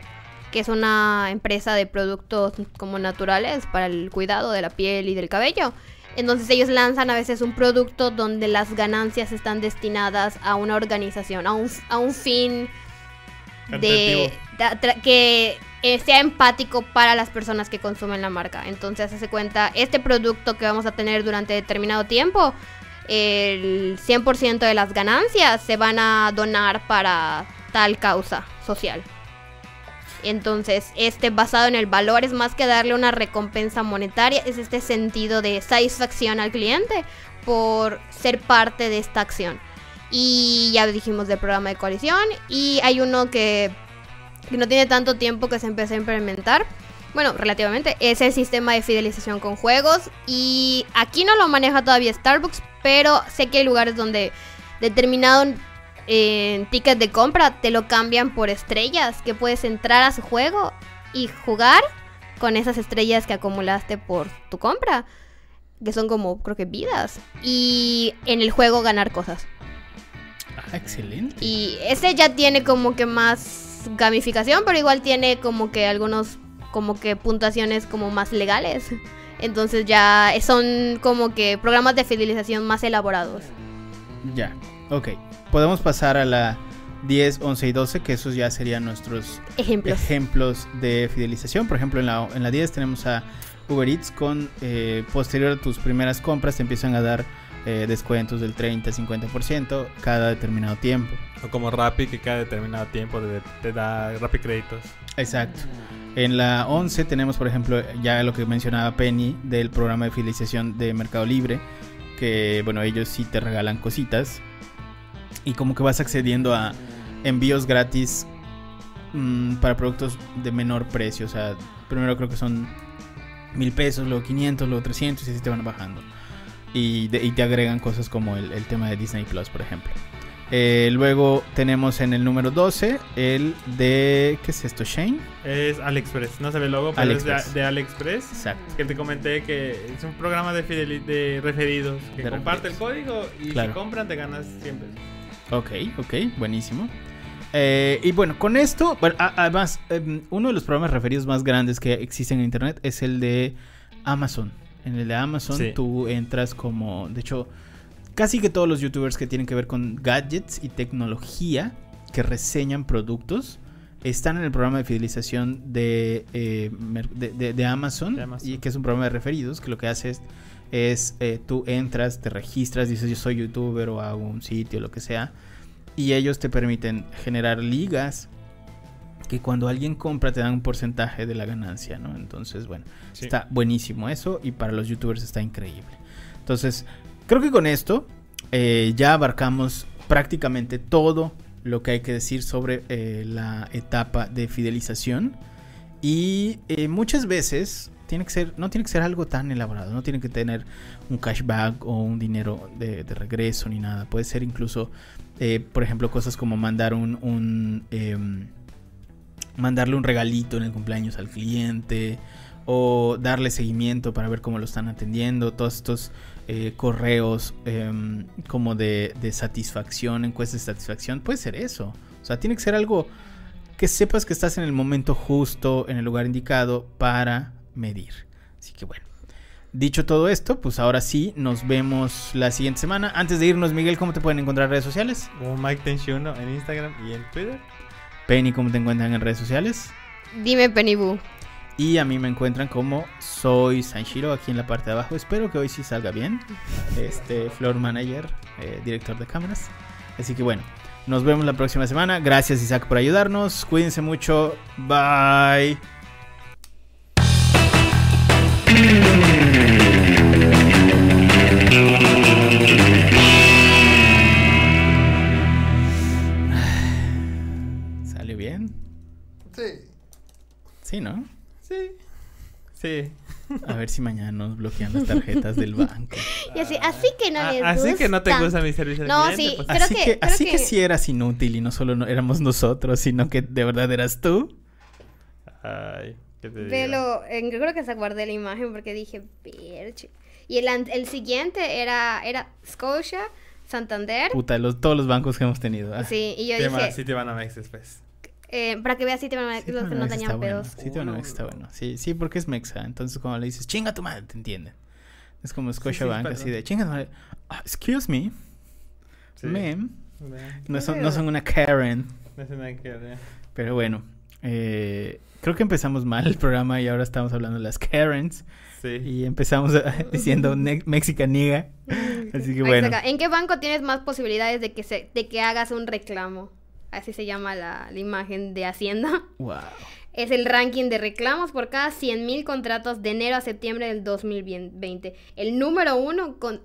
que es una empresa de productos como naturales para el cuidado de la piel y del cabello. Entonces ellos lanzan a veces un producto donde las ganancias están destinadas a una organización, a un, a un fin de, que eh, sea empático para las personas que consumen la marca. Entonces, hace cuenta, este producto que vamos a tener durante determinado tiempo, el 100% de las ganancias se van a donar para tal causa social. Entonces, este basado en el valor es más que darle una recompensa monetaria, es este sentido de satisfacción al cliente por ser parte de esta acción. Y ya dijimos del programa de coalición. Y hay uno que, no tiene tanto tiempo que se empezó a implementar. Bueno, relativamente. Es el sistema de fidelización con juegos. Y aquí no lo maneja todavía Starbucks. Pero sé que hay lugares donde determinado eh, ticket de compra te lo cambian por estrellas. Que puedes entrar a su juego y jugar con esas estrellas que acumulaste por tu compra. Que son como, creo que vidas. Y en el juego ganar cosas. Ah, excelente. Y ese ya tiene como que más gamificación, pero igual tiene como que algunos como que puntuaciones como más legales. Entonces ya son como que programas de fidelización más elaborados. Ya, ok. Podemos pasar a la 10, 11 y 12, que esos ya serían nuestros Ejemplos. ejemplos de fidelización. Por ejemplo, en la, en la 10 tenemos a Uber Eats con eh, posterior a tus primeras compras te empiezan a dar eh, descuentos del 30, 50% cada determinado tiempo. O como Rappi, que cada determinado tiempo te, te da Rappi créditos. Exacto. En la 11 tenemos, por ejemplo, ya lo que mencionaba Penny del programa de fidelización de Mercado Libre, que bueno, ellos sí te regalan cositas y como que vas accediendo a envíos gratis mm, para productos de menor precio. O sea, primero creo que son mil pesos, luego 500, luego 300 y así te van bajando. Y, de- y te agregan cosas como el, el tema de Disney Plus, por ejemplo. Eh, luego tenemos en el número 12 el de. ¿Qué es esto? Shane. Es AliExpress, no se ve el logo, pero es de, de AliExpress. Exacto. Que te comenté que es un programa de, de referidos. Que De comparte el código y Claro. si compran te ganas siempre. Ok, ok, buenísimo. Eh, y bueno, con esto, bueno, a- además, em, uno de los programas referidos más grandes que existen en Internet es el de Amazon. En el de Amazon Sí. tú entras como, de hecho, casi que todos los youtubers que tienen que ver con gadgets y tecnología que reseñan productos están en el programa de fidelización de, eh, de, de- de Amazon, De Amazon. y que es un programa de referidos que lo que hace es, es, eh, tú entras, te registras, dices yo soy youtuber o hago un sitio, lo que sea, y ellos te permiten generar ligas que cuando alguien compra te dan un porcentaje de la ganancia, ¿no? Entonces, bueno, Sí. está buenísimo eso y para los youtubers está increíble. Entonces, creo que con esto eh, ya abarcamos prácticamente todo lo que hay que decir sobre eh, la etapa de fidelización y eh, muchas veces tiene que ser no tiene que ser algo tan elaborado, no tiene que tener un cashback o un dinero de, regreso ni nada. Puede ser incluso, eh, por ejemplo, cosas como mandar un, un, em, mandarle un regalito en el cumpleaños al cliente o darle seguimiento para ver cómo lo están atendiendo. Todos estos eh, correos em, como de, de satisfacción, encuestas de satisfacción, puede ser eso. O sea, tiene que ser algo que sepas que estás en el momento justo, en el lugar indicado para medir. Así que bueno. Dicho todo esto, pues ahora sí, nos vemos la siguiente semana. Antes de irnos, Miguel, ¿cómo te pueden encontrar en redes sociales? Como Mike Tenchuno en Instagram y en Twitter. Penny, ¿cómo te encuentran en redes sociales? Dime, Penny Boo. Y a mí me encuentran como soy Sanshiro aquí en la parte de abajo. Espero que hoy sí salga bien. Este, floor manager, eh, director de cámaras. Así que bueno, nos vemos la próxima semana. Gracias Isaac por ayudarnos. Cuídense mucho. Bye. Sí, ¿no? Sí. Sí. A ver si mañana nos bloquean las tarjetas del banco. Y así, así que no Ah, les así que no te gusta. gusta mi servicio al No, cliente, sí. pues, Creo así que- que, creo así que... que- sí eras inútil y no solo no éramos nosotros, sino que de verdad eras tú. Ay, ¿qué te digo? Velo, en- creo que se guardé la imagen porque dije, "Perche". Y el, el siguiente era, era Scotia, Santander. Puta, los, todos los bancos que hemos tenido. Ah, Sí, y yo ¿Qué más? dije, Sí te van a Mex después. Eh, para que veas si te van a Sí, los que no Banamex está tenían bueno. pedos. Sí, Banamex está bueno. Sí, sí, porque es mexa. Entonces, cuando le dices, chinga tu madre, te entienden. Es como Scotiabank, así de, chinga tu madre. Ah, excuse me, Sí. ma'am. No son, no son una Karen. No es que ver. Pero bueno, eh, creo que empezamos mal el programa y ahora estamos hablando de las Karens. Sí. Y empezamos diciendo ne- Mexican nigga. Así que bueno. ¿En qué banco tienes más posibilidades de que se, de que hagas un reclamo? Así se llama la, la imagen de Hacienda. Wow. Es el ranking de reclamos por cada 100.000 contratos de enero a septiembre del 2020. El número uno con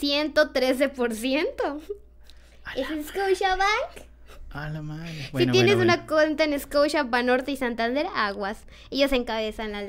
113%. Es Scotiabank. A la madre. si tienes bueno, una cuenta en Scotia, Banorte y Santander, aguas. Ellos encabezan la